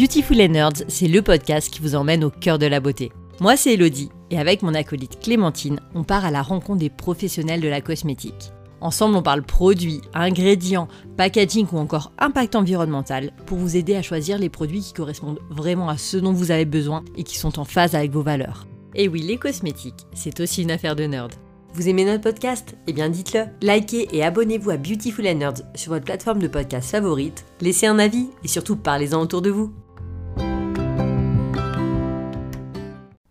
Beautiful and Nerds, c'est le podcast qui vous emmène au cœur de la beauté. Moi, c'est Elodie, et avec mon acolyte Clémentine, on part à la rencontre des professionnels de la cosmétique. Ensemble, on parle produits, ingrédients, packaging ou encore impact environnemental pour vous aider à choisir les produits qui correspondent vraiment à ce dont vous avez besoin et qui sont en phase avec vos valeurs. Et oui, les cosmétiques, c'est aussi une affaire de nerd. Vous aimez notre podcast? Eh bien dites-le. Likez et abonnez-vous à Beautiful and Nerds sur votre plateforme de podcast favorite. Laissez un avis et surtout parlez-en autour de vous.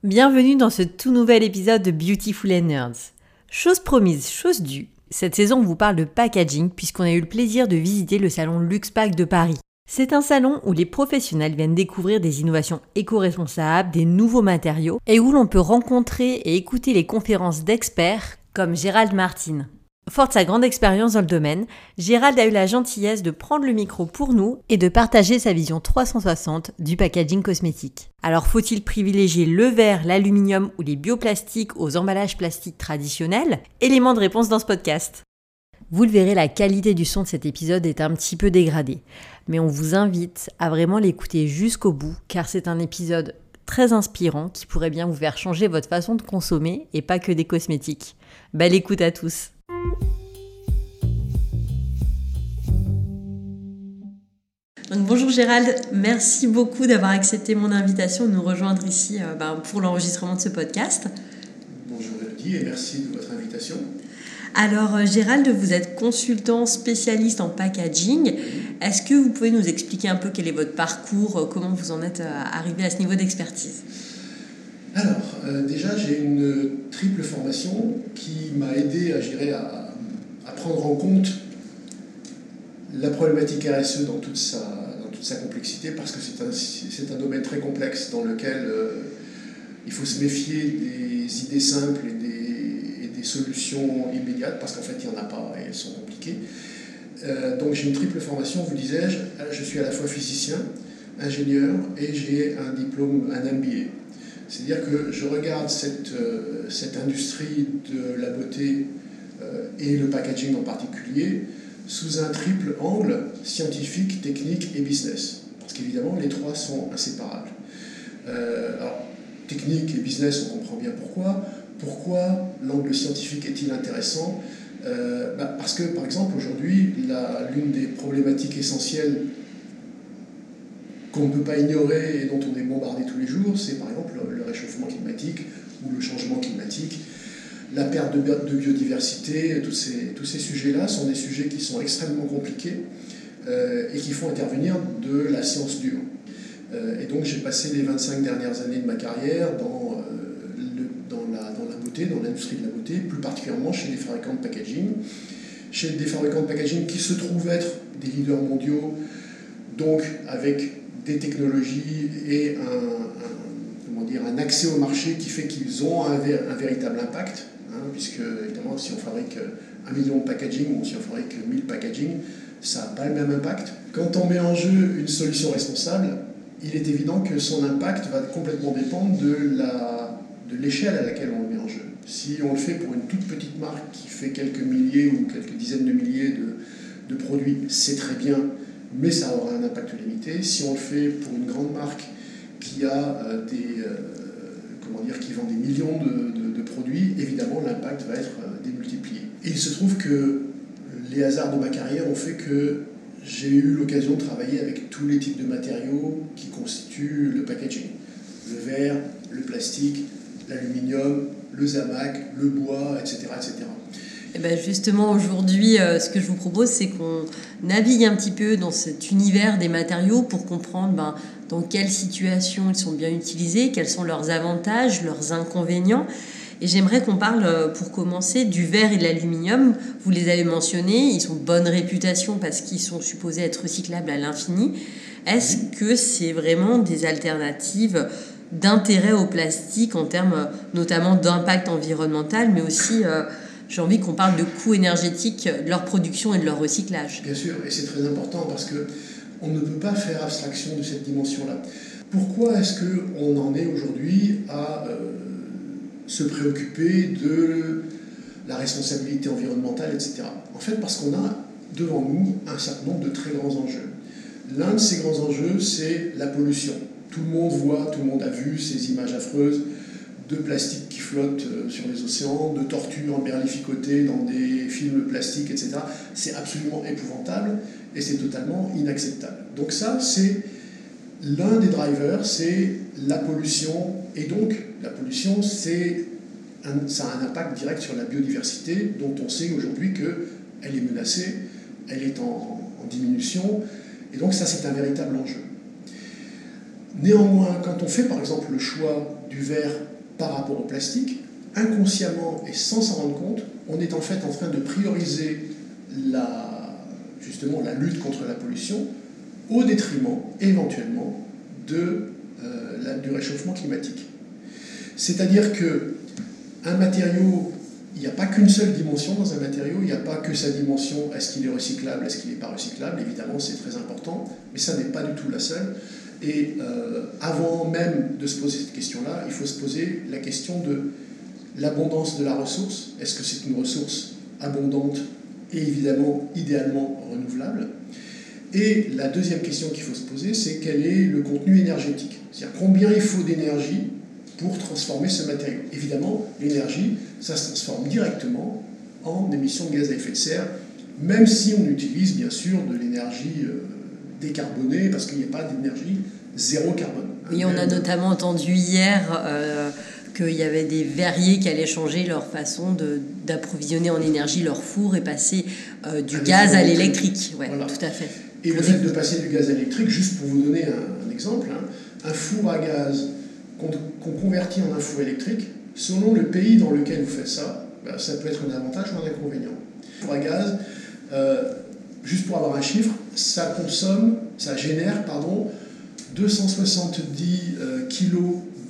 Bienvenue dans ce tout nouvel épisode de Beautiful and Nerds. Chose promise, chose due. Cette saison, on vous parle de packaging puisqu'on a eu le plaisir de visiter le salon LuxPack de Paris. C'est un salon où les professionnels viennent découvrir des innovations éco-responsables, des nouveaux matériaux et où l'on peut rencontrer et écouter les conférences d'experts comme Gérald Martin. Fort sa grande expérience dans le domaine, Gérald a eu la gentillesse de prendre le micro pour nous et de partager sa vision 360 du packaging cosmétique. Alors faut-il privilégier le verre, l'aluminium ou les bioplastiques aux emballages plastiques traditionnels? Élément de réponse dans ce podcast. Vous le verrez, la qualité du son de cet épisode est un petit peu dégradée, mais on vous invite à vraiment l'écouter jusqu'au bout, car c'est un épisode très inspirant qui pourrait bien vous faire changer votre façon de consommer et pas que des cosmétiques. Belle écoute à tous bonjour Gérald, merci beaucoup d'avoir accepté mon invitation de nous rejoindre ici euh, ben, pour l'enregistrement de ce podcast. Bonjour Elodie et merci de votre invitation. Alors euh, Gérald, vous êtes consultant spécialiste en packaging. Est-ce que vous pouvez nous expliquer un peu quel est votre parcours, euh, comment vous en êtes arrivé à ce niveau d'expertise? Alors, déjà, j'ai une triple formation qui m'a aidé à, à, prendre en compte la problématique RSE dans toute sa, dans toute sa complexité, parce que c'est un, un, domaine très complexe dans lequel il faut se méfier des idées simples et des solutions immédiates, parce qu'en fait, il n'y en a pas et elles sont compliquées. Euh, donc j'ai une triple formation, vous disais-je. Je suis à la fois physicien, ingénieur et j'ai un diplôme, un MBA. C'est-à-dire que je regarde cette, euh, industrie de la beauté euh, et le packaging en particulier sous un triple angle scientifique, technique et business. Parce qu'évidemment, les trois sont inséparables. alors, technique et business, on comprend bien pourquoi. Pourquoi l'angle scientifique est-il intéressant? Euh, bah, Parce que, par exemple, aujourd'hui, l'une des problématiques essentielles qu'on ne peut pas ignorer et dont on est bombardé tous les jours, c'est par exemple le réchauffement climatique ou le changement climatique, la perte de, biodiversité, tous ces, tous ces sujets-là sont des sujets qui sont extrêmement compliqués euh, et qui font intervenir de la science dure. Euh, et donc j'ai passé les 25 dernières années de ma carrière dans dans l'industrie de la beauté, plus particulièrement chez des fabricants de packaging. Chez des fabricants de packaging qui se trouvent être des leaders mondiaux, donc avec des technologies et un, comment dire, un accès au marché qui fait qu'ils ont un, véritable impact, hein, puisque évidemment si on fabrique un million de packaging ou si on fabrique 1000 packaging, ça n'a pas le même impact. Quand on met en jeu une solution responsable, il est évident que son impact va complètement dépendre de l'échelle à laquelle on le met en jeu. Si on le fait pour une toute petite marque qui fait quelques milliers ou quelques dizaines de milliers de, produits, c'est très bien, mais ça aura un impact limité. Si on le fait pour une grande marque qui a euh, des, euh, comment dire, qui vend des millions de, produits, évidemment l'impact va être euh, démultiplié. Et il se trouve que les hasards de ma carrière ont fait que j'ai eu l'occasion de travailler avec tous les types de matériaux qui constituent le packaging. Le verre, le plastique, l'aluminium, le zamac, le bois, etc. etc. Et ben justement, aujourd'hui, euh, ce que je vous propose, c'est qu'on navigue un petit peu dans cet univers des matériaux pour comprendre ben, dans quelle situation ils sont bien utilisés, quels sont leurs avantages, leurs inconvénients. Et j'aimerais qu'on parle, euh, pour commencer, du verre et de l'aluminium. Vous les avez mentionnés, ils ont bonne réputation parce qu'ils sont supposés être recyclables à l'infini. Est-ce que c'est vraiment des alternatives d'intérêt au plastique en termes euh, notamment d'impact environnemental, mais aussi, euh, j'ai envie qu'on parle de coûts énergétiques de leur production et de leur recyclage. Bien sûr, et c'est très important parce que on ne peut pas faire abstraction de cette dimension-là. Pourquoi est-ce qu'on en est aujourd'hui à euh, se préoccuper de la responsabilité environnementale, etc. En fait, parce qu'on a devant nous un certain nombre de très grands enjeux. L'un de ces grands enjeux, c'est la pollution. Tout le monde voit, tout le monde a vu ces images affreuses de plastique flottent euh, sur les océans, de tortues emberlificotées dans des films plastiques, etc. C'est absolument épouvantable et c'est totalement inacceptable. Donc ça, c'est l'un des drivers, c'est la pollution. Et donc, la pollution, c'est ça a un impact direct sur la biodiversité, dont on sait aujourd'hui qu'elle est menacée, elle est en, en diminution, et donc ça, c'est un véritable enjeu. Néanmoins, quand on fait par exemple le choix du verre par rapport au plastique, inconsciemment et sans s'en rendre compte, on est en fait en train de prioriser la, justement la lutte contre la pollution au détriment éventuellement euh, du réchauffement climatique. C'est-à-dire que un matériau, il n'y a pas qu'une seule dimension dans un matériau, il n'y a pas que sa dimension, est-ce qu'il est recyclable, est-ce qu'il n'est pas recyclable, évidemment c'est très important, mais ça n'est pas du tout la seule. Et euh, avant même de se poser cette question-là, il faut se poser la question de l'abondance de la ressource. Est-ce que c'est une ressource abondante et évidemment idéalement renouvelable? Et la deuxième question qu'il faut se poser, c'est quel est le contenu énergétique? C'est-à-dire combien il faut d'énergie pour transformer ce matériau? Évidemment, l'énergie, ça se transforme directement en émissions de gaz à effet de serre, même si on utilise bien sûr de l'énergie euh, décarbonée, parce qu'il n'y a pas d'énergie zéro carbone. Oui, on a notamment entendu hier euh, qu'il y avait des verriers qui allaient changer leur façon d'approvisionner en énergie leur four et passer euh, du gaz à l'électrique. Ouais, tout à fait. Et le fait de passer du gaz à l'électrique, juste pour vous donner un, exemple, hein, un four à gaz qu'on convertit en un four électrique, selon le pays dans lequel vous faites ça, ben, ça peut être un avantage ou un inconvénient. Four à gaz, euh, juste pour avoir un chiffre, ça consomme, ça génère, pardon, 270 euh, kg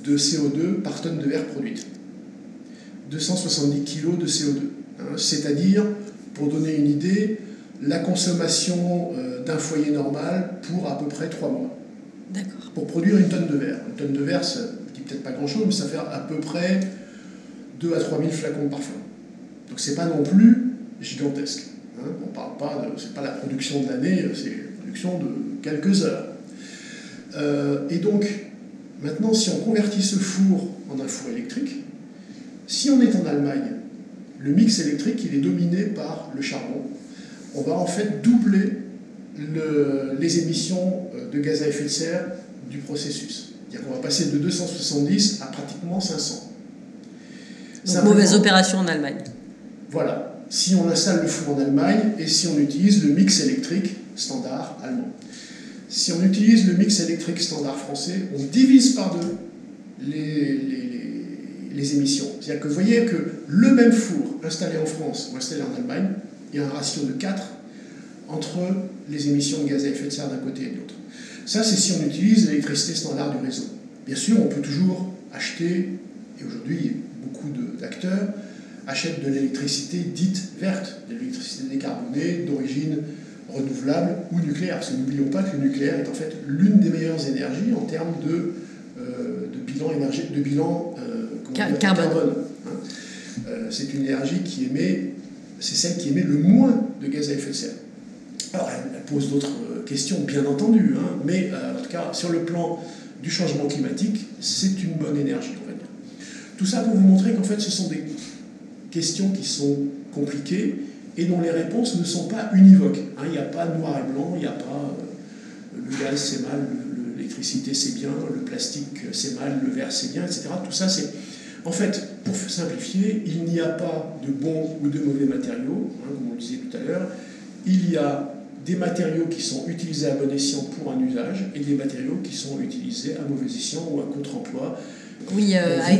de CO2 par tonne de verre produite. 270 kg de CO2. Hein. C'est-à-dire, pour donner une idée, la consommation euh, d'un foyer normal pour à peu près 3 mois. D'accord. Pour produire une tonne de verre. Une tonne de verre, ça dit peut-être pas grand-chose, mais ça fait à peu près 2 à 3 000 flacons de parfum. Donc c'est pas non plus gigantesque. Hein. On parle pas de, c'est pas la production de l'année, c'est la production de quelques heures. Euh, et donc, maintenant, si on convertit ce four en un four électrique, si on est en Allemagne, le mix électrique, il est dominé par le charbon. On va en fait doubler les émissions euh, de gaz à effet de serre du processus. C'est-à-dire qu'on va passer de 270 à pratiquement 500. Donc, mauvaise opération en Allemagne. Voilà. Si on installe le four en Allemagne et si on utilise le mix électrique standard allemand. Si on utilise le mix électrique standard français, on divise par deux les, émissions. C'est-à-dire que vous voyez que le même four installé en France ou installé en Allemagne, il y a un ratio de 4 entre les émissions de gaz à effet de serre d'un côté et de l'autre. Ça, c'est si on utilise l'électricité standard du réseau. Bien sûr, on peut toujours acheter, et aujourd'hui, beaucoup d'acteurs achètent de l'électricité dite verte, de l'électricité décarbonée d'origine renouvelable ou nucléaire. Parce que n'oublions pas que le nucléaire est en fait l'une des meilleures énergies en termes de, euh, de bilan, énergie, de bilan euh, carbone. Hein. Euh, c'est une énergie qui émet, c'est celle qui émet le moins de gaz à effet de serre. Alors elle, pose d'autres questions, bien entendu, hein, mais en tout cas sur le plan du changement climatique, c'est une bonne énergie, on va dire. Tout ça pour vous montrer qu'en fait ce sont des questions qui sont compliquées et dont les réponses ne sont pas univoques. Hein. Il n'y a pas noir et blanc, il n'y a pas euh, le gaz c'est mal, l'électricité c'est bien, le plastique c'est mal, le verre c'est bien, etc. Tout ça c'est... En fait, pour simplifier, il n'y a pas de bons ou de mauvais matériaux, hein, comme on le disait tout à l'heure. Il y a des matériaux qui sont utilisés à bon escient pour un usage et des matériaux qui sont utilisés à mauvais escient ou à contre-emploi oui, euh, à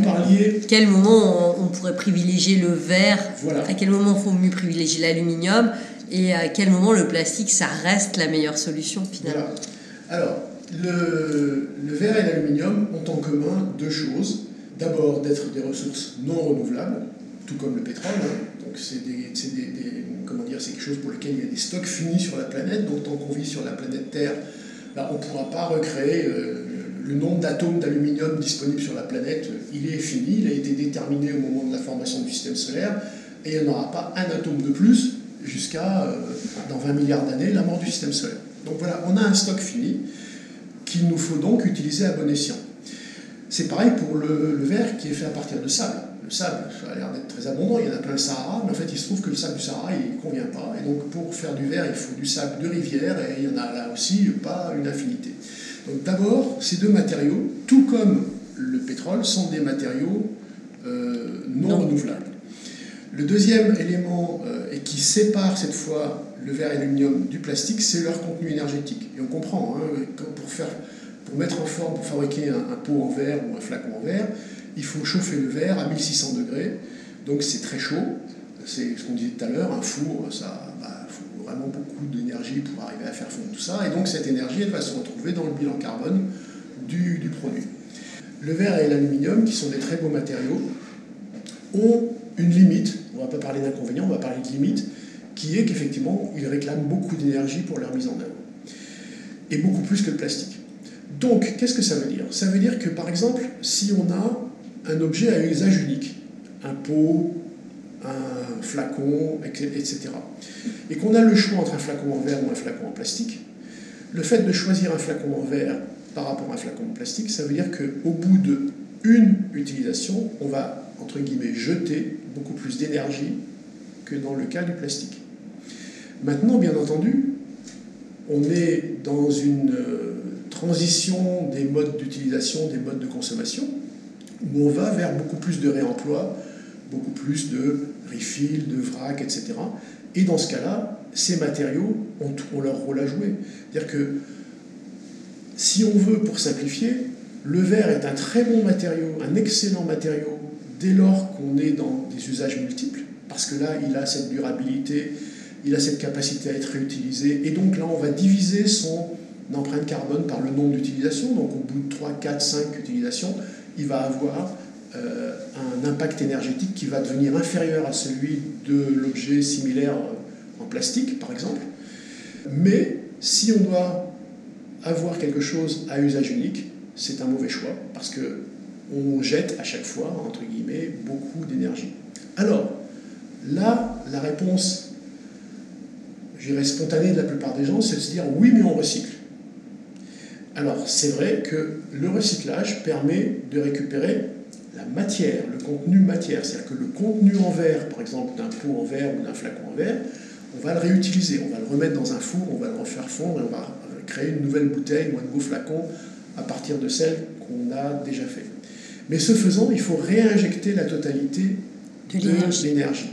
quel moment on, pourrait privilégier le verre? À quel moment il faut mieux privilégier l'aluminium? Et à quel moment le plastique, ça reste la meilleure solution finalement? Alors, le, le, verre et l'aluminium ont en commun deux choses. D'abord, d'être des ressources non renouvelables, tout comme le pétrole. Hein. Donc, c'est des, des, comment dire, c'est quelque chose pour lequel il y a des stocks finis sur la planète. Donc, tant qu'on vit sur la planète Terre, bah, on ne pourra pas recréer euh, le nombre d'atomes d'aluminium disponibles sur la planète, il est fini, il a été déterminé au moment de la formation du système solaire, et il n'y en aura pas un atome de plus jusqu'à, euh, dans 20 milliards d'années, la mort du système solaire. Donc voilà, on a un stock fini qu'il nous faut donc utiliser à bon escient. C'est pareil pour le, verre qui est fait à partir de sable. Le sable, ça a l'air d'être très abondant, il y en a plein le Sahara, mais en fait il se trouve que le sable du Sahara il ne convient pas. Et donc pour faire du verre, il faut du sable de rivière et il y en a là aussi pas une infinité. Donc d'abord, ces deux matériaux, tout comme le pétrole, sont des matériaux euh, non, renouvelables. Le deuxième élément, euh, et qui sépare cette fois le verre et l'aluminium du plastique, c'est leur contenu énergétique. Et on comprend, hein, pour, faire, pour mettre en forme, pour fabriquer un, pot en verre ou un flacon en verre, il faut chauffer le verre à 1600 degrés, donc c'est très chaud. C'est ce qu'on disait tout à l'heure, un four, ça vraiment beaucoup d'énergie pour arriver à faire fondre tout ça, et donc cette énergie, elle va se retrouver dans le bilan carbone du, du produit. Le verre et l'aluminium, qui sont des très beaux matériaux, ont une limite, on ne va pas parler d'inconvénients, on va parler de limite, qui est qu'effectivement, ils réclament beaucoup d'énergie pour leur mise en œuvre. Et beaucoup plus que le plastique. Donc, qu'est-ce que ça veut dire? Ça veut dire que, par exemple, si on a un objet à usage unique, un pot, un flacon, etc., et qu'on a le choix entre un flacon en verre ou un flacon en plastique, le fait de choisir un flacon en verre par rapport à un flacon en plastique, ça veut dire qu'au bout de une utilisation, on va, entre guillemets, jeter beaucoup plus d'énergie que dans le cas du plastique. Maintenant, bien entendu, on est dans une euh, transition des modes d'utilisation, des modes de consommation, où on va vers beaucoup plus de réemploi, beaucoup plus de refill, de vrac, etc. Et dans ce cas-là, ces matériaux ont, leur rôle à jouer. C'est-à-dire que si on veut, pour simplifier, le verre est un très bon matériau, un excellent matériau, dès lors qu'on est dans des usages multiples, parce que là, il a cette durabilité, il a cette capacité à être réutilisé, et donc là, on va diviser son empreinte carbone par le nombre d'utilisations, donc au bout de 3, 4, 5 utilisations, il va avoir euh, un impact énergétique qui va devenir inférieur à celui de l'objet similaire en plastique, par exemple. Mais si on doit avoir quelque chose à usage unique, c'est un mauvais choix, parce que on jette à chaque fois, entre guillemets, beaucoup d'énergie. Alors, là, la réponse, j'irais spontanée de la plupart des gens, c'est de se dire oui, mais on recycle. Alors, c'est vrai que le recyclage permet de récupérer la matière, le contenu matière. C'est-à-dire que le contenu en verre, par exemple, d'un pot en verre ou d'un flacon en verre, on va le réutiliser, on va le remettre dans un four, on va le refaire fondre et on va créer une nouvelle bouteille ou un nouveau flacon à partir de celle qu'on a déjà fait. Mais ce faisant, il faut réinjecter la totalité de l'énergie.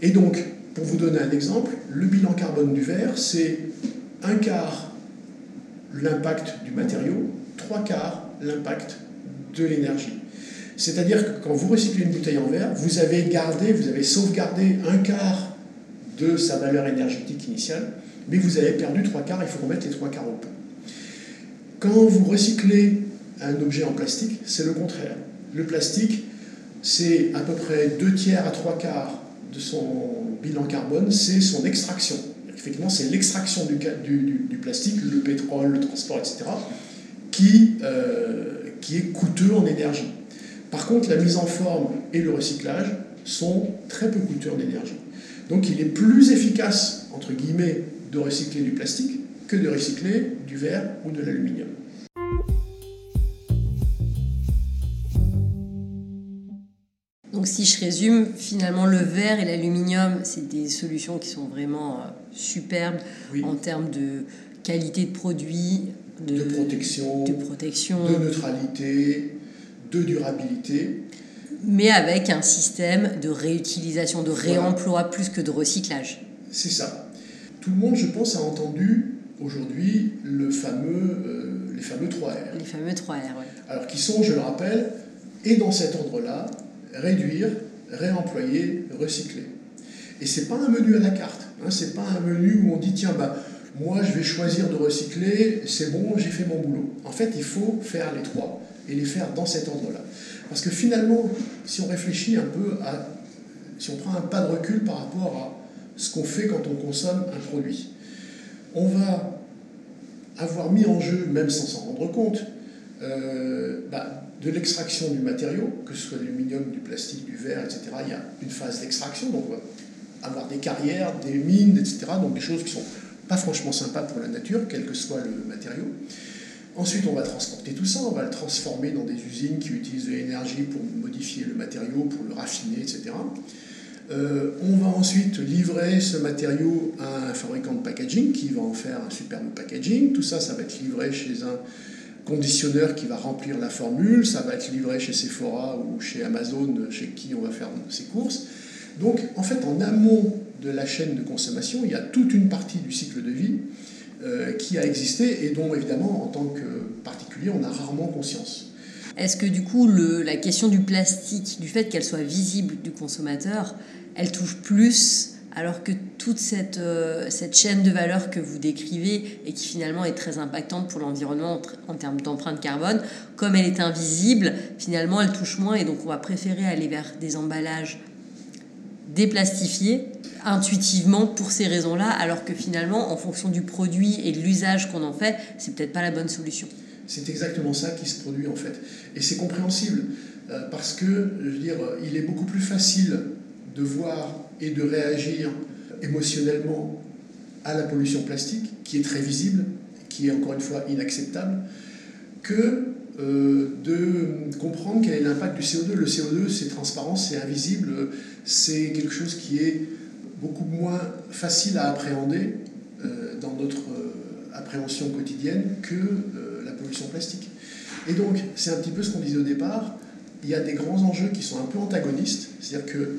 Et donc, pour vous donner un exemple, le bilan carbone du verre, c'est un quart l'impact du matériau, trois quarts l'impact de l'énergie. C'est-à-dire que quand vous recyclez une bouteille en verre, vous avez gardé, vous avez sauvegardé un quart de sa valeur énergétique initiale, mais vous avez perdu trois quarts, il faut remettre les trois quarts au pot. Quand vous recyclez un objet en plastique, c'est le contraire. Le plastique, c'est à peu près deux tiers à trois quarts de son bilan carbone, c'est son extraction. Effectivement, c'est l'extraction du, plastique, le pétrole, le transport, etc., euh, qui est coûteux en énergie. Par contre, la mise en forme et le recyclage sont très peu coûteux en énergie. Donc il est plus efficace, entre guillemets, de recycler du plastique que de recycler du verre ou de l'aluminium. Donc si je résume, finalement le verre et l'aluminium, c'est des solutions qui sont vraiment euh, superbes en termes de qualité de produit, de, protection, de protection, de neutralité, de durabilité. Mais avec un système de réutilisation, de réemploi plus que de recyclage. C'est ça. Tout le monde, je pense, a entendu aujourd'hui le fameux, euh, les fameux 3R. Les fameux 3R, oui. Alors, qui sont, je le rappelle, et dans cet ordre-là, réduire, réemployer, recycler. Et c'est pas un menu à la carte. Hein, c'est pas un menu où on dit tiens, bah, moi je vais choisir de recycler, c'est bon, j'ai fait mon boulot. En fait, il faut faire les trois et les faire dans cet ordre-là. Parce que finalement, si on réfléchit un peu à. Si on prend un pas de recul par rapport à ce qu'on fait quand on consomme un produit, on va avoir mis en jeu, même sans s'en rendre compte, euh, bah, de l'extraction du matériau, que ce soit l'aluminium, du plastique, du verre, etc. Il y a une phase d'extraction, donc on va avoir des carrières, des mines, etc. Donc des choses qui sont pas franchement sympa pour la nature, quel que soit le matériau. Ensuite, on va transporter tout ça, on va le transformer dans des usines qui utilisent de l'énergie pour modifier le matériau, pour le raffiner, etc. Euh, on va ensuite livrer ce matériau à un fabricant de packaging qui va en faire un superbe packaging. Tout ça, ça va être livré chez un conditionneur qui va remplir la formule, ça va être livré chez Sephora ou chez Amazon, chez qui on va faire ses courses. Donc, en fait, en amont de la chaîne de consommation, il y a toute une partie du cycle de vie qui a existé et dont, évidemment, en tant que particulier, on a rarement conscience. Est-ce que du coup, la question du plastique, du fait qu'elle soit visible du consommateur, elle touche plus alors que toute cette, euh, cette chaîne de valeur que vous décrivez et qui finalement est très impactante pour l'environnement en, en, termes d'empreinte carbone, comme elle est invisible, finalement elle touche moins et donc on va préférer aller vers des emballages déplastifiés intuitivement pour ces raisons-là, alors que finalement, en fonction du produit et de l'usage qu'on en fait, c'est peut-être pas la bonne solution. C'est exactement ça qui se produit en fait. Et c'est compréhensible, euh, parce que, je veux dire, il est beaucoup plus facile de voir et de réagir émotionnellement à la pollution plastique, qui est très visible, qui est encore une fois inacceptable, que euh, de comprendre quel est l'impact du CO2. Le CO2, c'est transparent, c'est invisible, c'est quelque chose qui est beaucoup moins facile à appréhender euh, dans notre euh, appréhension quotidienne que euh, la pollution plastique. Et donc, c'est un petit peu ce qu'on disait au départ, il y a des grands enjeux qui sont un peu antagonistes, c'est-à-dire que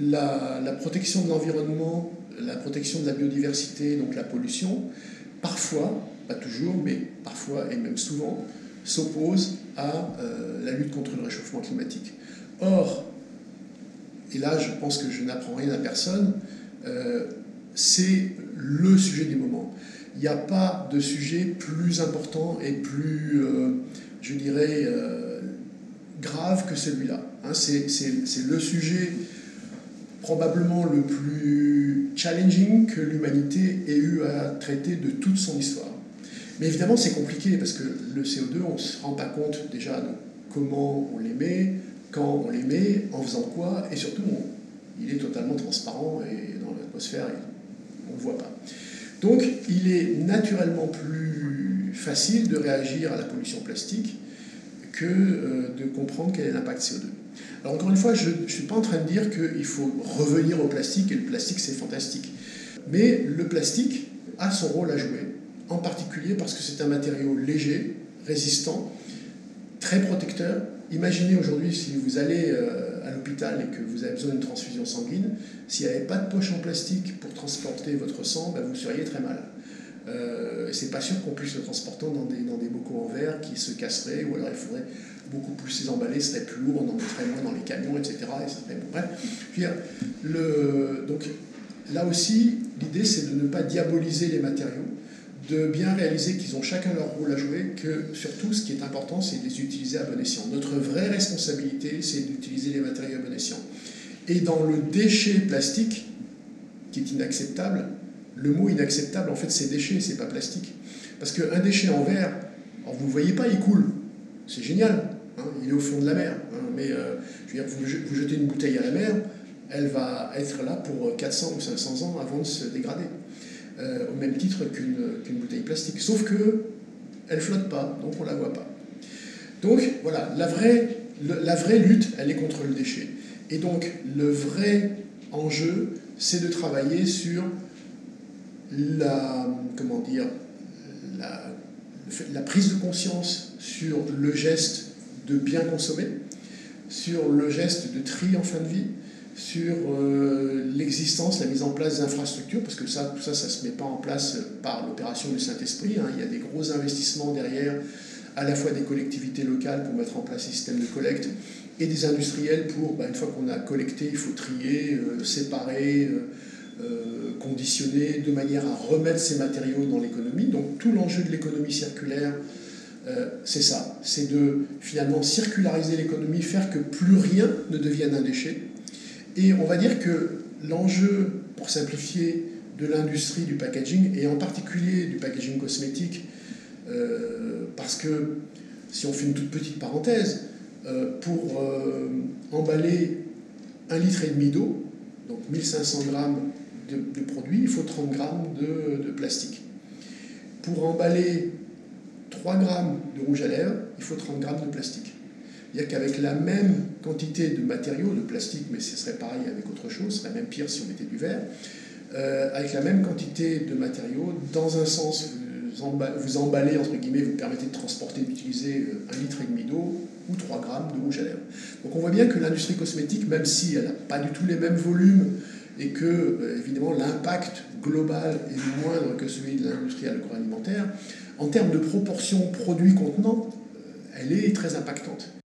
la, protection de l'environnement, la protection de la biodiversité, donc la pollution, parfois, pas toujours, mais parfois et même souvent, s'oppose à la lutte contre le réchauffement climatique. Or, et là je pense que je n'apprends rien à personne, c'est le sujet du moment. Il n'y a pas de sujet plus important et plus, euh, je dirais, euh, grave que celui-là. Hein, c'est le sujet probablement le plus challenging que l'humanité ait eu à traiter de toute son histoire. Mais évidemment, c'est compliqué parce que le CO2, on ne se rend pas compte déjà de comment on l'émet, quand on l'émet, en faisant quoi, et surtout, il est totalement transparent et l'atmosphère, on ne voit pas. Donc, il est naturellement plus facile de réagir à la pollution plastique que euh, de comprendre quel est l'impact CO2. Alors encore une fois, je ne suis pas en train de dire qu'il faut revenir au plastique et le plastique c'est fantastique. Mais le plastique a son rôle à jouer, en particulier parce que c'est un matériau léger, résistant, très protecteur. Imaginez aujourd'hui si vous allez euh, à l'hôpital et que vous avez besoin d'une transfusion sanguine, s'il n'y avait pas de poche en plastique pour transporter votre sang, ben vous seriez très mal. Euh, c'est pas sûr qu'on puisse le transporter dans des, bocaux en verre qui se casseraient, ou alors il faudrait beaucoup plus les emballer, ce serait plus lourd, on en mettrait moins dans les camions, etc. Et bon, là aussi, l'idée c'est de ne pas diaboliser les matériaux, de bien réaliser qu'ils ont chacun leur rôle à jouer, que surtout ce qui est important c'est de les utiliser à bon escient. Notre vraie responsabilité c'est d'utiliser les matériaux à bon escient. Et dans le déchet plastique, qui est inacceptable, le mot inacceptable, en fait, c'est déchet, c'est pas plastique. Parce qu'un déchet en verre, vous ne voyez pas, il coule. C'est génial, hein, il est au fond de la mer. Hein, mais euh, vous, vous, jetez une bouteille à la mer, elle va être là pour 400 ou 500 ans avant de se dégrader. Euh, au même titre qu'une qu bouteille plastique. Sauf que elle flotte pas, donc on la voit pas. Donc voilà, la vraie, la vraie lutte, elle est contre le déchet. Et donc le vrai enjeu, c'est de travailler sur la, comment dire, la, prise de conscience sur le geste de bien consommer, sur le geste de tri en fin de vie, sur euh, l'existence, la mise en place d'infrastructures, parce que ça, tout ça, ça ne se met pas en place par l'opération du Saint-Esprit. Hein. Il y a des gros investissements derrière, à la fois des collectivités locales pour mettre en place des systèmes de collecte et des industriels pour, bah, une fois qu'on a collecté, il faut trier, euh, séparer. Euh, conditionner de manière à remettre ces matériaux dans l'économie. Donc tout l'enjeu de l'économie circulaire, c'est ça, c'est de finalement circulariser l'économie, faire que plus rien ne devienne un déchet. Et on va dire que l'enjeu, pour simplifier, de l'industrie du packaging, et en particulier du packaging cosmétique, euh, parce que si on fait une toute petite parenthèse, euh, pour euh, emballer un litre et demi d'eau, donc 1500 grammes de, produit, il faut 30 grammes de, plastique. Pour emballer 3 grammes de rouge à lèvres, il faut 30 grammes de plastique. A qu'avec la même quantité de matériaux, de plastique, mais ce serait pareil avec autre chose, ce serait même pire si on mettait du verre, euh, avec la même quantité de matériaux, dans un sens, vous, emballez, entre guillemets, vous permettez de transporter, d'utiliser euh, un litre et demi d'eau ou 3 grammes de rouge à lèvres. Donc on voit bien que l'industrie cosmétique, même si elle n'a pas du tout les mêmes volumes et que, euh, évidemment, l'impact global est moindre que celui de l'industrie agroalimentaire, en termes de proportion produit contenant, elle est très impactante.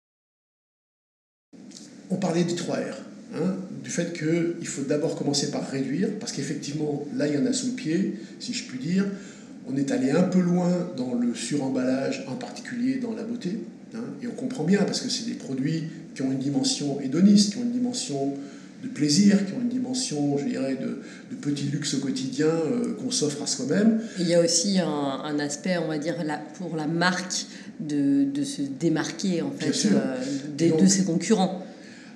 On parlait du 3R, hein, du fait qu'il faut d'abord commencer par réduire, parce qu'effectivement, là, il y en a sous le pied, si je puis dire. On est allé un peu loin dans le suremballage, en particulier dans la beauté. Hein, et on comprend bien, parce que c'est des produits qui ont une dimension hédoniste, qui ont une dimension de plaisir, qui ont une dimension, je dirais, de, de petit luxe au quotidien euh, qu'on s'offre à soi-même. Il y a aussi un, un, aspect, on va dire, pour la marque de, de se démarquer en fait, euh, de, de ses concurrents.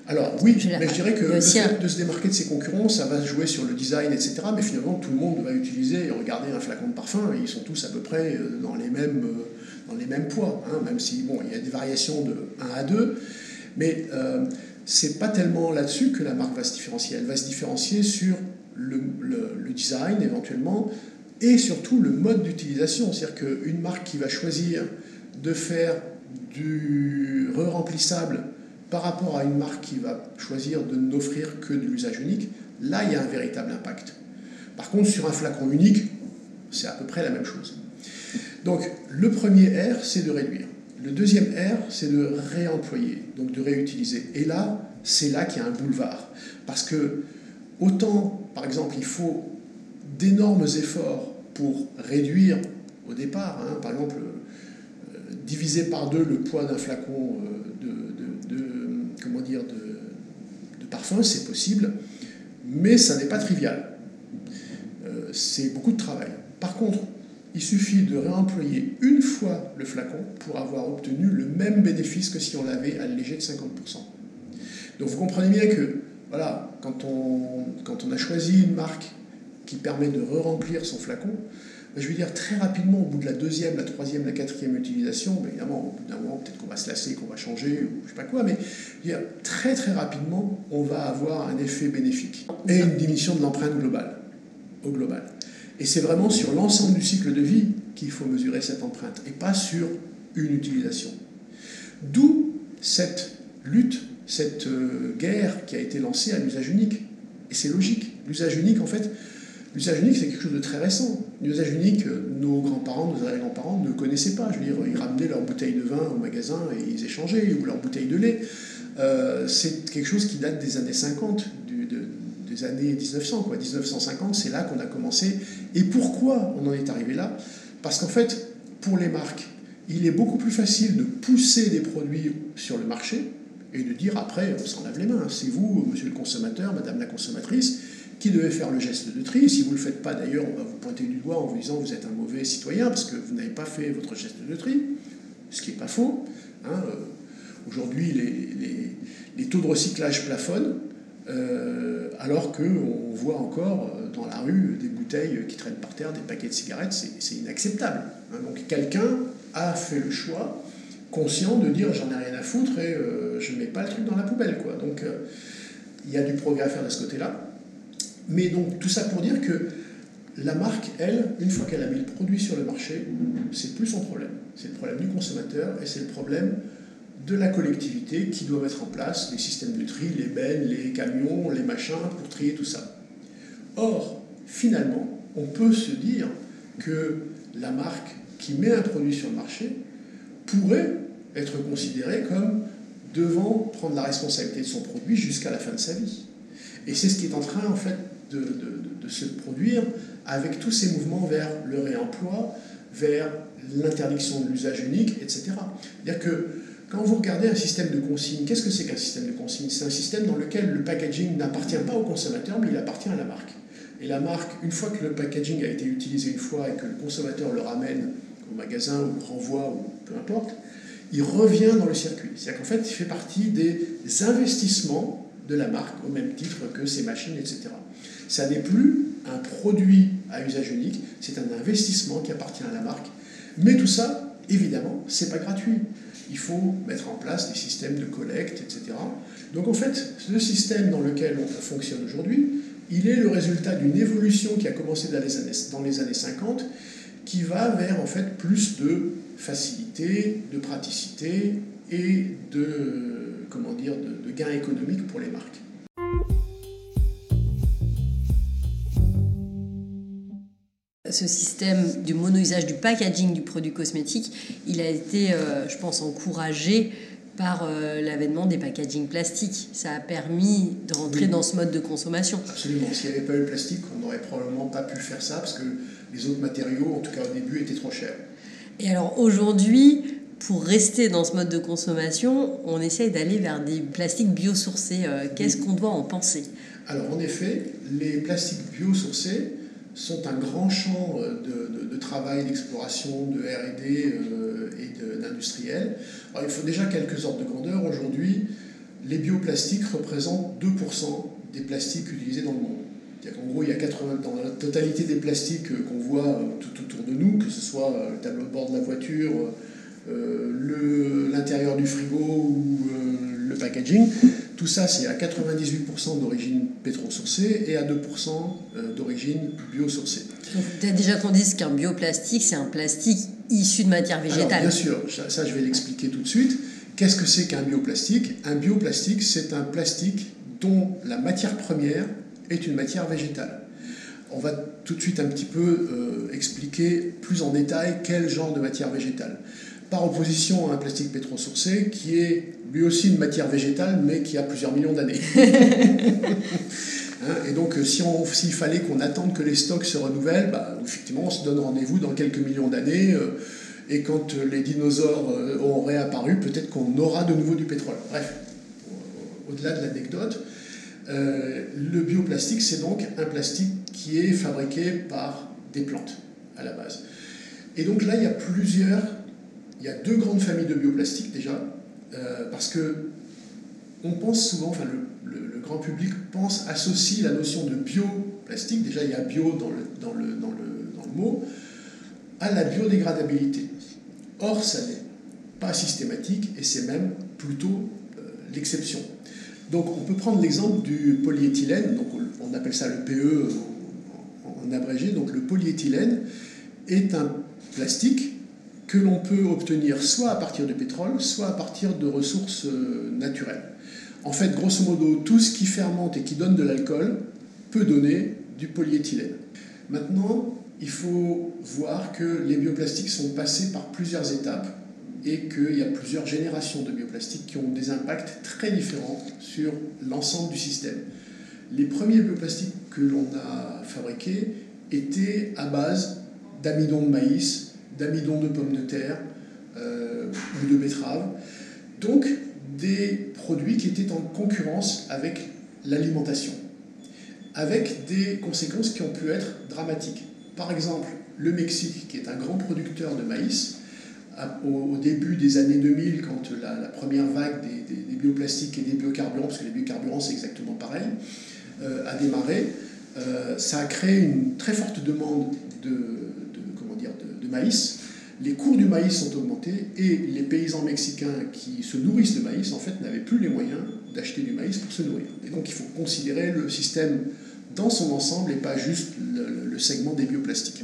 Alors oui, mais je dirais que le fait de se démarquer de ses concurrents, ça va jouer sur le design, etc. Mais finalement, tout le monde va utiliser et regarder un flacon de parfum, et ils sont tous à peu près euh, dans les mêmes, euh, dans les mêmes poids, hein, même si bon, il y a des variations de 1 à 2. Mais euh, c'est pas tellement là-dessus que la marque va se différencier. Elle va se différencier sur le, le, design éventuellement et surtout le mode d'utilisation. C'est-à-dire qu'une marque qui va choisir de faire du re-remplissable par rapport à une marque qui va choisir de n'offrir que de l'usage unique, là, il y a un véritable impact. Par contre, sur un flacon unique, c'est à peu près la même chose. Donc, le premier R, c'est de réduire. Le deuxième R, c'est de réemployer, donc de réutiliser. Et là, c'est là qu'il y a un boulevard. Parce que, autant, par exemple, il faut d'énormes efforts pour réduire au départ, hein, par exemple, euh, diviser par deux le poids d'un flacon euh, de parfum, c'est possible, mais ça n'est pas trivial. Euh, c'est beaucoup de travail. Par contre, il suffit de réemployer une fois le flacon pour avoir obtenu le même bénéfice que si on l'avait allégé de 50%. Donc vous comprenez bien que voilà, quand on, quand on a choisi une marque qui permet de re-remplir son flacon, je veux dire, très rapidement, au bout de la deuxième, la troisième, la quatrième utilisation, évidemment, au bout d'un moment, peut-être qu'on va se lasser, qu'on va changer, ou je sais pas quoi, mais très très rapidement, on va avoir un effet bénéfique et une diminution de l'empreinte globale, au global. Et c'est vraiment sur l'ensemble du cycle de vie qu'il faut mesurer cette empreinte, et pas sur une utilisation. D'où cette lutte, cette euh, guerre qui a été lancée à l'usage unique. Et c'est logique. L'usage unique, en fait, L'usage unique, c'est quelque chose de très récent. L'usage unique, euh, nos grands-parents, nos arrière-grands-parents ne connaissaient pas. Je veux dire, ils ramenaient leur bouteille de vin au magasin et ils échangeaient, ou leur bouteille de lait. Euh, c'est quelque chose qui date des années 50, des années 1900. Quoi. 1950, c'est là qu'on a commencé. Et pourquoi on en est arrivé là? Parce qu'en fait, pour les marques, il est beaucoup plus facile de pousser des produits sur le marché et de dire après, on s'en lave les mains. C'est vous, monsieur le consommateur, madame la consommatrice, qui devait faire le geste de tri. Si vous ne le faites pas, d'ailleurs, on va vous pointer du doigt en vous disant que vous êtes un mauvais citoyen parce que vous n'avez pas fait votre geste de tri, ce qui n'est pas faux. Hein. Euh, aujourd'hui, les, taux de recyclage plafonnent, euh, alors qu'on voit encore euh, dans la rue des bouteilles qui traînent par terre, des paquets de cigarettes, c'est inacceptable. Hein. Donc quelqu'un a fait le choix conscient de dire j'en ai rien à foutre et je ne mets pas le truc dans la poubelle. Donc il y a du progrès à faire de ce côté-là. Mais donc tout ça pour dire que la marque, elle, une fois qu'elle a mis le produit sur le marché, c'est plus son problème. C'est le problème du consommateur et c'est le problème de la collectivité qui doit mettre en place les systèmes de tri, les bennes, les camions, les machins pour trier tout ça. Or, finalement, on peut se dire que la marque qui met un produit sur le marché pourrait être considérée comme devant prendre la responsabilité de son produit jusqu'à la fin de sa vie. Et c'est ce qui est en train, en fait, de, se produire avec tous ces mouvements vers le réemploi, vers l'interdiction de l'usage unique, etc. C'est-à-dire que quand vous regardez un système de consigne, qu'est-ce que c'est qu'un système de consigne? C'est un système dans lequel le packaging n'appartient pas au consommateur, mais il appartient à la marque. Et la marque, une fois que le packaging a été utilisé une fois et que le consommateur le ramène au magasin ou le renvoie ou peu importe, il revient dans le circuit. C'est-à-dire qu'en fait, il fait partie des investissements de la marque, au même titre que ses machines, etc. Ça n'est plus un produit à usage unique, c'est un investissement qui appartient à la marque. Mais tout ça, évidemment, c'est pas gratuit. Il faut mettre en place des systèmes de collecte, etc. Donc en fait, ce système dans lequel on fonctionne aujourd'hui, il est le résultat d'une évolution qui a commencé dans les, années, dans les années 50, qui va vers en fait plus de facilité, de praticité et de, comment dire, de gains économiques pour les marques. Ce système du mono-usage du packaging du produit cosmétique, il a été, euh, je pense, encouragé par euh, l'avènement des packaging plastiques. Ça a permis de rentrer dans ce mode de consommation. Absolument. S'il n'y avait pas eu le plastique, on n'aurait probablement pas pu faire ça parce que les autres matériaux, en tout cas au début, étaient trop chers. Et alors aujourd'hui, pour rester dans ce mode de consommation, on essaye d'aller vers des plastiques biosourcés. Euh, qu'est-ce qu'on doit en penser? Alors en effet, les plastiques biosourcés sont un grand champ euh, de, travail, d'exploration, de RD euh, et d'industriel. il faut déjà quelques ordres de grandeur. Aujourd'hui, les bioplastiques représentent 2% des plastiques utilisés dans le monde. En gros, il y a 80, dans la totalité des plastiques qu'on voit tout autour de nous, que ce soit le tableau de bord de la voiture, euh, l'intérieur du frigo ou euh, le packaging. Tout ça, c'est à 98% d'origine pétro-sourcée et à 2% euh, d'origine biosourcée. Tu as déjà qu'on dise qu'un bioplastique, c'est un plastique issu de matière végétale. bien sûr, ça je vais l'expliquer tout de suite. Qu'est-ce que c'est qu'un bioplastique? Un bioplastique, c'est un plastique dont la matière première est une matière végétale. On va tout de suite un petit peu expliquer plus en détail quel genre de matière végétale par opposition à un plastique pétrosourcé qui est lui aussi une matière végétale mais qui a plusieurs millions d'années. Hein, et donc euh, s'il fallait qu'on attende que les stocks se renouvellent, bah, effectivement on se donne rendez-vous dans quelques millions d'années euh, et quand euh, les dinosaures auront réapparu, peut-être qu'on aura de nouveau du pétrole. Bref, au-delà de l'anecdote, le bioplastique c'est donc un plastique qui est fabriqué par des plantes à la base. Et donc là il y a plusieurs il y a deux grandes familles de bioplastiques déjà, euh, parce que on pense souvent, enfin le, grand public pense, associe la notion de bioplastique, déjà il y a bio dans le, dans le, dans le, dans le mot, à la biodégradabilité. Or, ça n'est pas systématique et c'est même plutôt euh, l'exception. Donc on peut prendre l'exemple du polyéthylène, donc on appelle ça le PE en abrégé, donc le polyéthylène est un plastique que l'on peut obtenir soit à partir de pétrole, soit à partir de ressources euh, naturelles. En fait, grosso modo, tout ce qui fermente et qui donne de l'alcool peut donner du polyéthylène. Maintenant, il faut voir que les bioplastiques sont passés par plusieurs étapes et qu'il y a plusieurs générations de bioplastiques qui ont des impacts très différents sur l'ensemble du système. Les premiers bioplastiques que l'on a fabriqués étaient à base d'amidon de maïs, d'amidon de pommes de terre euh, ou de betterave. Donc des produits qui étaient en concurrence avec l'alimentation, avec des conséquences qui ont pu être dramatiques. Par exemple, le Mexique, qui est un grand producteur de maïs, au, début des années 2000, quand la, première vague des, bioplastiques et des biocarburants, parce que les biocarburants c'est exactement pareil, euh, a démarré, euh, ça a créé une très forte demande de, les cours du maïs sont augmentés et les paysans mexicains qui se nourrissent de maïs, en fait, n'avaient plus les moyens d'acheter du maïs pour se nourrir. Et donc, il faut considérer le système dans son ensemble et pas juste le, segment des bioplastiques.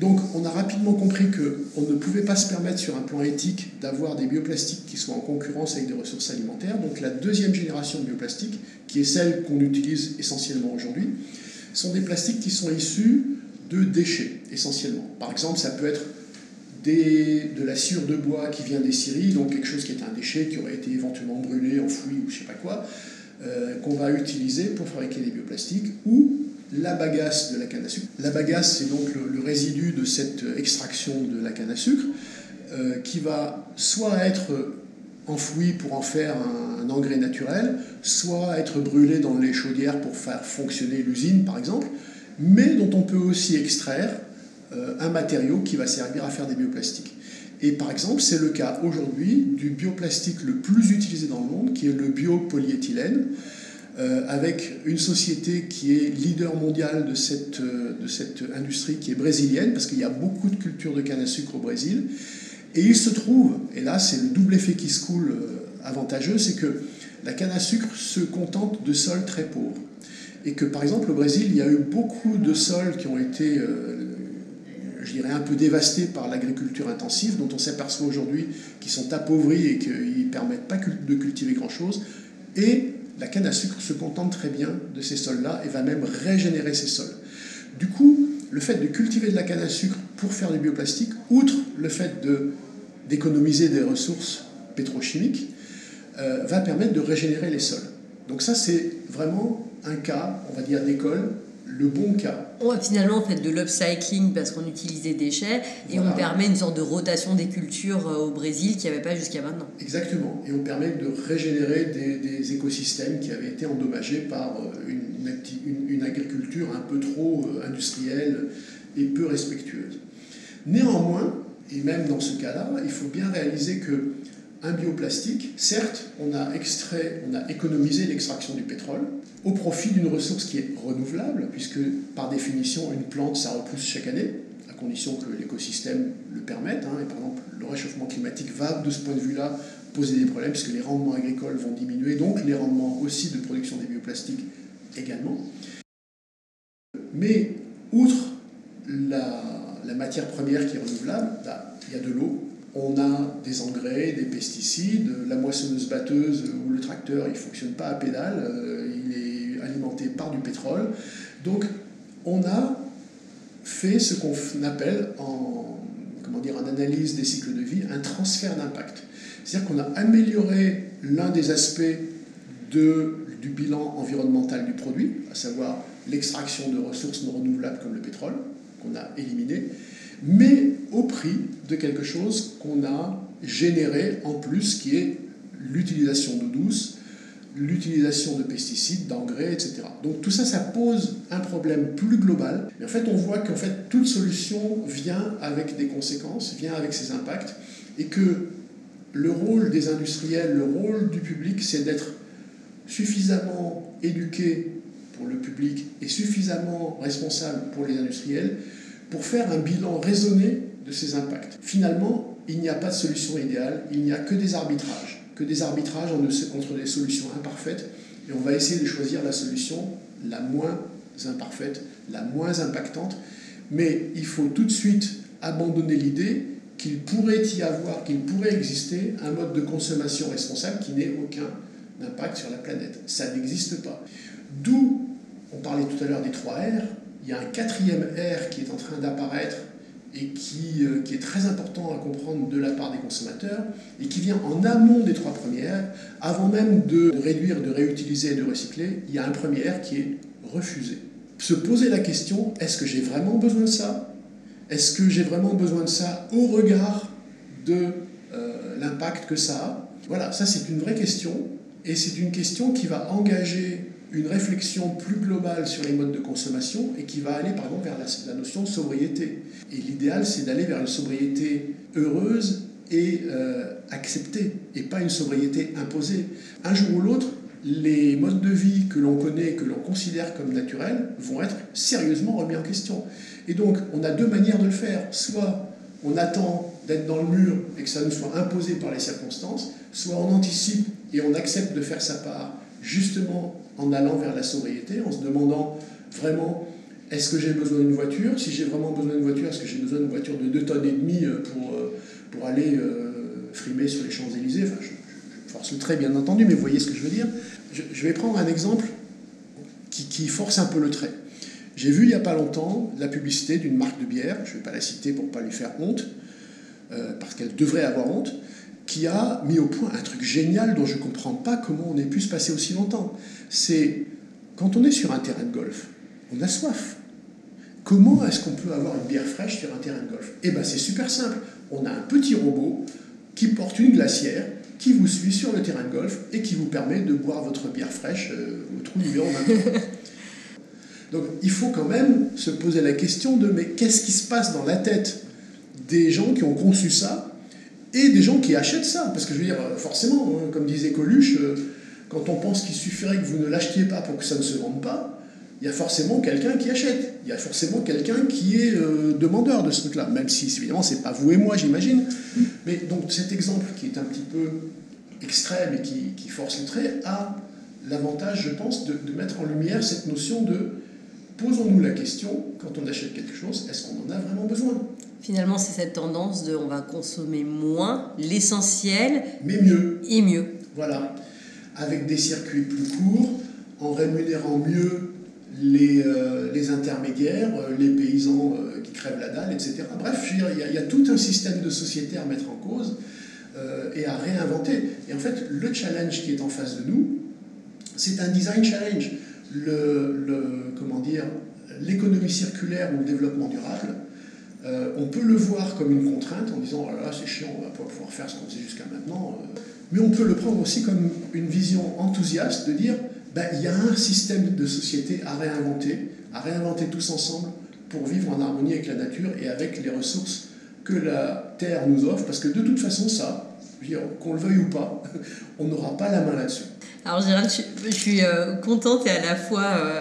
Donc, on a rapidement compris qu'on ne pouvait pas se permettre, sur un plan éthique, d'avoir des bioplastiques qui soient en concurrence avec des ressources alimentaires. Donc, la deuxième génération de bioplastiques, qui est celle qu'on utilise essentiellement aujourd'hui, sont des plastiques qui sont issus de déchets, essentiellement. Par exemple, ça peut être de la sciure de bois qui vient des scieries, donc quelque chose qui est un déchet qui aurait été éventuellement brûlé, enfoui ou je sais pas quoi, euh, qu'on va utiliser pour fabriquer des bioplastiques, ou la bagasse de la canne à sucre. La bagasse, c'est donc le, résidu de cette extraction de la canne à sucre, euh, qui va soit être enfoui pour en faire un, engrais naturel, soit être brûlé dans les chaudières pour faire fonctionner l'usine, par exemple, mais dont on peut aussi extraire euh, un matériau qui va servir à faire des bioplastiques. Et par exemple, c'est le cas aujourd'hui du bioplastique le plus utilisé dans le monde, qui est le biopolyéthylène, euh, avec une société qui est leader mondial de cette, de cette industrie qui est brésilienne, parce qu'il y a beaucoup de culture de canne à sucre au Brésil. Et il se trouve, et là c'est le double effet qui se coule avantageux, c'est que la canne à sucre se contente de sols très pauvres. Et que par exemple au Brésil, il y a eu beaucoup de sols qui ont été je dirais, un peu dévastés par l'agriculture intensive, dont on s'aperçoit aujourd'hui qu'ils sont appauvris et qu'ils ne permettent pas de cultiver grand-chose. Et la canne à sucre se contente très bien de ces sols-là et va même régénérer ces sols. Du coup, le fait de cultiver de la canne à sucre pour faire du bioplastique, outre le fait d'économiser des ressources pétrochimiques, euh, va permettre de régénérer les sols. Donc ça, c'est vraiment un cas, on va dire, d'école le bon cas. On, finalement, on fait de l'upcycling parce qu'on utilise des déchets et on permet une sorte de rotation des cultures euh, au Brésil qu'il n'y avait pas jusqu'à maintenant. Exactement. Et on permet de régénérer des, écosystèmes qui avaient été endommagés par euh, une, une, agriculture un peu trop euh, industrielle et peu respectueuse. Néanmoins, et même dans ce cas-là, il faut bien réaliser que un bioplastique, certes, on a extrait, on a économisé l'extraction du pétrole au profit d'une ressource qui est renouvelable, puisque par définition, une plante, ça repousse chaque année, à condition que l'écosystème le permette. Hein. et par exemple, le réchauffement climatique va, de ce point de vue-là, poser des problèmes, puisque les rendements agricoles vont diminuer, donc les rendements aussi de production des bioplastiques également. Mais, outre la, matière première qui est renouvelable, bah, il y a de l'eau, on a des engrais, des pesticides, la moissonneuse-batteuse ou le tracteur, il ne fonctionne pas à pédale, euh, il est alimenté par du pétrole. Donc on a fait ce qu'on appelle en, comment dire, analyse des cycles de vie un transfert d'impact. C'est-à-dire qu'on a amélioré l'un des aspects de, du bilan environnemental du produit, à savoir l'extraction de ressources non renouvelables comme le pétrole, qu'on a éliminé, mais au prix de quelque chose qu'on a généré en plus, qui est l'utilisation d'eau douce, l'utilisation de pesticides, d'engrais, etc. Donc tout ça, ça pose un problème plus global. Et en fait, on voit qu'en fait, toute solution vient avec des conséquences, vient avec ses impacts, et que le rôle des industriels, le rôle du public, c'est d'être suffisamment éduqué pour le public et suffisamment responsable pour les industriels pour faire un bilan raisonné de ces impacts. Finalement, il n'y a pas de solution idéale, il n'y a que des arbitrages, que des arbitrages entre des solutions imparfaites, et on va essayer de choisir la solution la moins imparfaite, la moins impactante, mais il faut tout de suite abandonner l'idée qu'il pourrait y avoir, qu'il pourrait exister un mode de consommation responsable qui n'ait aucun impact sur la planète. Ça n'existe pas. D'où, on parlait tout à l'heure des trois R, il y a un quatrième R qui est en train d'apparaître et qui, euh, qui, est très important à comprendre de la part des consommateurs et qui vient en amont des trois premières, avant même de réduire, de réutiliser et de recycler, il y a un premier R qui est refusé. Se poser la question, est-ce que j'ai vraiment besoin de ça? Est-ce que j'ai vraiment besoin de ça au regard de euh, l'impact que ça a? Voilà, ça c'est une vraie question et c'est une question qui va engager une réflexion plus globale sur les modes de consommation et qui va aller par exemple vers la, notion de sobriété. Et l'idéal, c'est d'aller vers une sobriété heureuse et euh, acceptée, et pas une sobriété imposée. Un jour ou l'autre, les modes de vie que l'on connaît, que l'on considère comme naturels, vont être sérieusement remis en question. Et donc, on a deux manières de le faire. Soit on attend d'être dans le mur et que ça nous soit imposé par les circonstances, soit on anticipe et on accepte de faire sa part justement en allant vers la sobriété, en se demandant vraiment est-ce que j'ai besoin d'une voiture? Si j'ai vraiment besoin d'une voiture, est-ce que j'ai besoin d'une voiture de 2 tonnes et demie euh, pour, euh, pour aller euh, frimer sur les Champs-Élysées? Je, force le trait, bien entendu, mais vous voyez ce que je veux dire. Je, vais prendre un exemple qui, force un peu le trait. J'ai vu il n'y a pas longtemps la publicité d'une marque de bière, je ne vais pas la citer pour ne pas lui faire honte, parce qu'elle devrait avoir honte, qui a mis au point un truc génial dont je ne comprends pas comment on ait pu se passer aussi longtemps. C'est quand on est sur un terrain de golf, on a soif. Comment est-ce qu'on peut avoir une bière fraîche sur un terrain de golf? Eh bien c'est super simple. On a un petit robot qui porte une glacière, qui vous suit sur le terrain de golf et qui vous permet de boire votre bière fraîche euh, au trou numéro 23. Donc il faut quand même se poser la question de mais qu'est-ce qui se passe dans la tête des gens qui ont conçu ça et des gens qui achètent ça? Parce que je veux dire, forcément, hein, comme disait Coluche, euh, quand on pense qu'il suffirait que vous ne l'achetiez pas pour que ça ne se vende pas, il y a forcément quelqu'un qui achète. Il y a forcément quelqu'un qui est euh, demandeur de ce truc-là, même si évidemment c'est pas vous et moi, j'imagine. Mais donc cet exemple qui est un petit peu extrême et qui, force le trait a l'avantage, je pense, de, mettre en lumière cette notion de posons-nous la question quand on achète quelque chose, est-ce qu'on en a vraiment besoin? Finalement, c'est cette tendance de on va consommer moins, l'essentiel, mais mieux. Et mieux. Voilà, avec des circuits plus courts, en rémunérant mieux les, euh, les intermédiaires, euh, les paysans euh, qui crèvent la dalle, etc. Bref, il y, a, tout un système de société à mettre en cause et à réinventer. Et en fait, le challenge qui est en face de nous, c'est un design challenge. Le, comment dire, l'économie circulaire ou le développement durable, on peut le voir comme une contrainte en disant oh là, c'est chiant, on va pas pouvoir faire ce qu'on faisait jusqu'à maintenant. Mais on peut le prendre aussi comme une vision enthousiaste de dire ben, il y a un système de société à réinventer, à réinventer tous ensemble pour vivre en harmonie avec la nature et avec les ressources que la Terre nous offre, parce que de toute façon, ça, qu'on le veuille ou pas, on n'aura pas la main là-dessus. Alors Gérald, je, suis euh, contente et à la fois euh,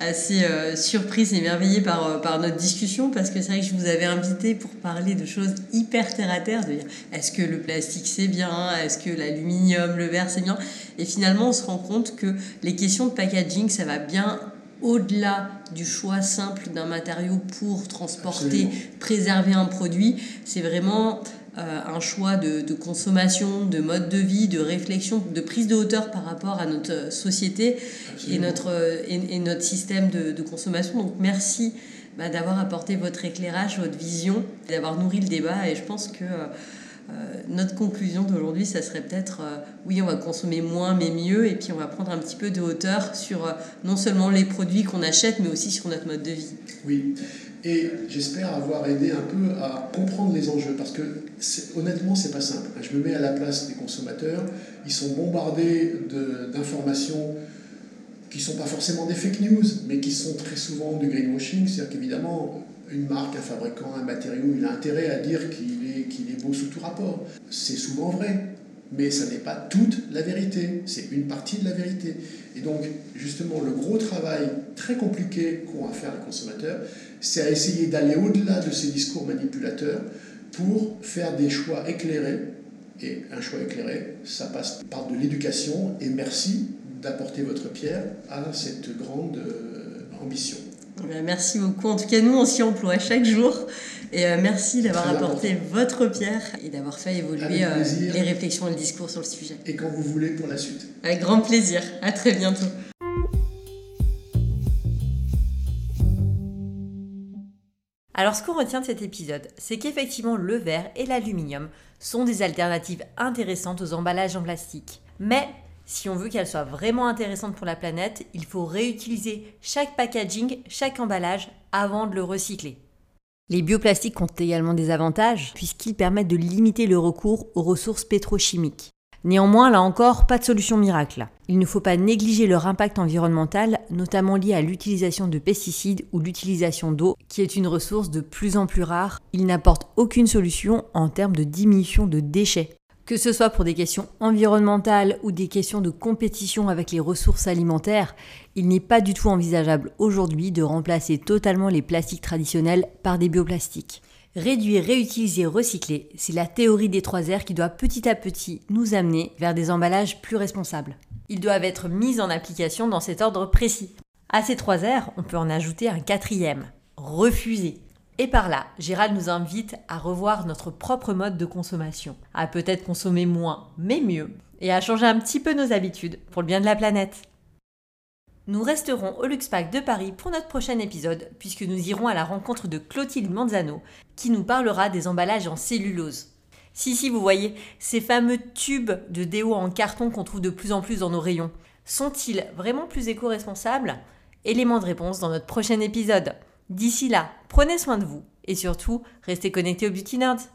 assez euh, surprise et émerveillée par, euh, par notre discussion parce que c'est vrai que je vous avais invité pour parler de choses hyper terre à terre, de dire est-ce que le plastique c'est bien, est-ce que l'aluminium, le verre c'est bien? Et finalement, on se rend compte que les questions de packaging, ça va bien au-delà du choix simple d'un matériau pour transporter, préserver un produit. C'est vraiment un choix de, consommation, de mode de vie, de réflexion, de prise de hauteur par rapport à notre société et notre, et, notre système de, consommation. Donc merci bah, d'avoir apporté votre éclairage, votre vision, d'avoir nourri le débat. Et je pense que euh, euh, notre conclusion d'aujourd'hui, ça serait peut-être, oui, on va consommer moins mais mieux, et puis on va prendre un petit peu de hauteur sur non seulement les produits qu'on achète, mais aussi sur notre mode de vie. Oui. Et j'espère avoir aidé un peu à comprendre les enjeux, parce que honnêtement, c'est pas simple. Je me mets à la place des consommateurs, ils sont bombardés d'informations qui sont pas forcément des fake news, mais qui sont très souvent du greenwashing. C'est-à-dire qu'évidemment, une marque, un fabricant, un matériau, il a intérêt à dire qu'il est, qu'il est beau sous tout rapport. C'est souvent vrai, mais ça n'est pas toute la vérité, c'est une partie de la vérité. Et donc, justement, le gros travail très compliqué qu'ont à faire les consommateurs, c'est à essayer d'aller au-delà de ces discours manipulateurs pour faire des choix éclairés. Et un choix éclairé, ça passe par de l'éducation. Et merci d'apporter votre pierre à cette grande euh, ambition. Eh merci beaucoup. En tout cas, nous, on s'y emploie chaque jour. Et euh, merci d'avoir apporté votre pierre et d'avoir fait évoluer euh, les réflexions et le discours sur le sujet. Et quand vous voulez pour la suite. Avec grand plaisir. À très bientôt. Alors ce qu'on retient de cet épisode, c'est qu'effectivement le verre et l'aluminium sont des alternatives intéressantes aux emballages en plastique. Mais si on veut qu'elles soient vraiment intéressantes pour la planète, il faut réutiliser chaque packaging, chaque emballage avant de le recycler. Les bioplastiques ont également des avantages puisqu'ils permettent de limiter le recours aux ressources pétrochimiques. Néanmoins, là encore, pas de solution miracle. Il ne faut pas négliger leur impact environnemental, notamment lié à l'utilisation de pesticides ou l'utilisation d'eau, qui est une ressource de plus en plus rare. Ils n'apportent aucune solution en termes de diminution de déchets. Que ce soit pour des questions environnementales ou des questions de compétition avec les ressources alimentaires, il n'est pas du tout envisageable aujourd'hui de remplacer totalement les plastiques traditionnels par des bioplastiques. Réduire, réutiliser, recycler, c'est la théorie des trois R qui doit petit à petit nous amener vers des emballages plus responsables. Ils doivent être mis en application dans cet ordre précis. À ces trois R, on peut en ajouter un quatrième, refuser. Et par là, Gérald nous invite à revoir notre propre mode de consommation, à peut-être consommer moins, mais mieux, et à changer un petit peu nos habitudes pour le bien de la planète. Nous resterons au Luxpack de Paris pour notre prochain épisode, puisque nous irons à la rencontre de Clotilde Manzano, qui nous parlera des emballages en cellulose. Si, si, vous voyez, ces fameux tubes de déo en carton qu'on trouve de plus en plus dans nos rayons, sont-ils vraiment plus éco-responsables? Élément de réponse dans notre prochain épisode. D'ici là, prenez soin de vous et surtout, restez connectés au Beauty Nerds.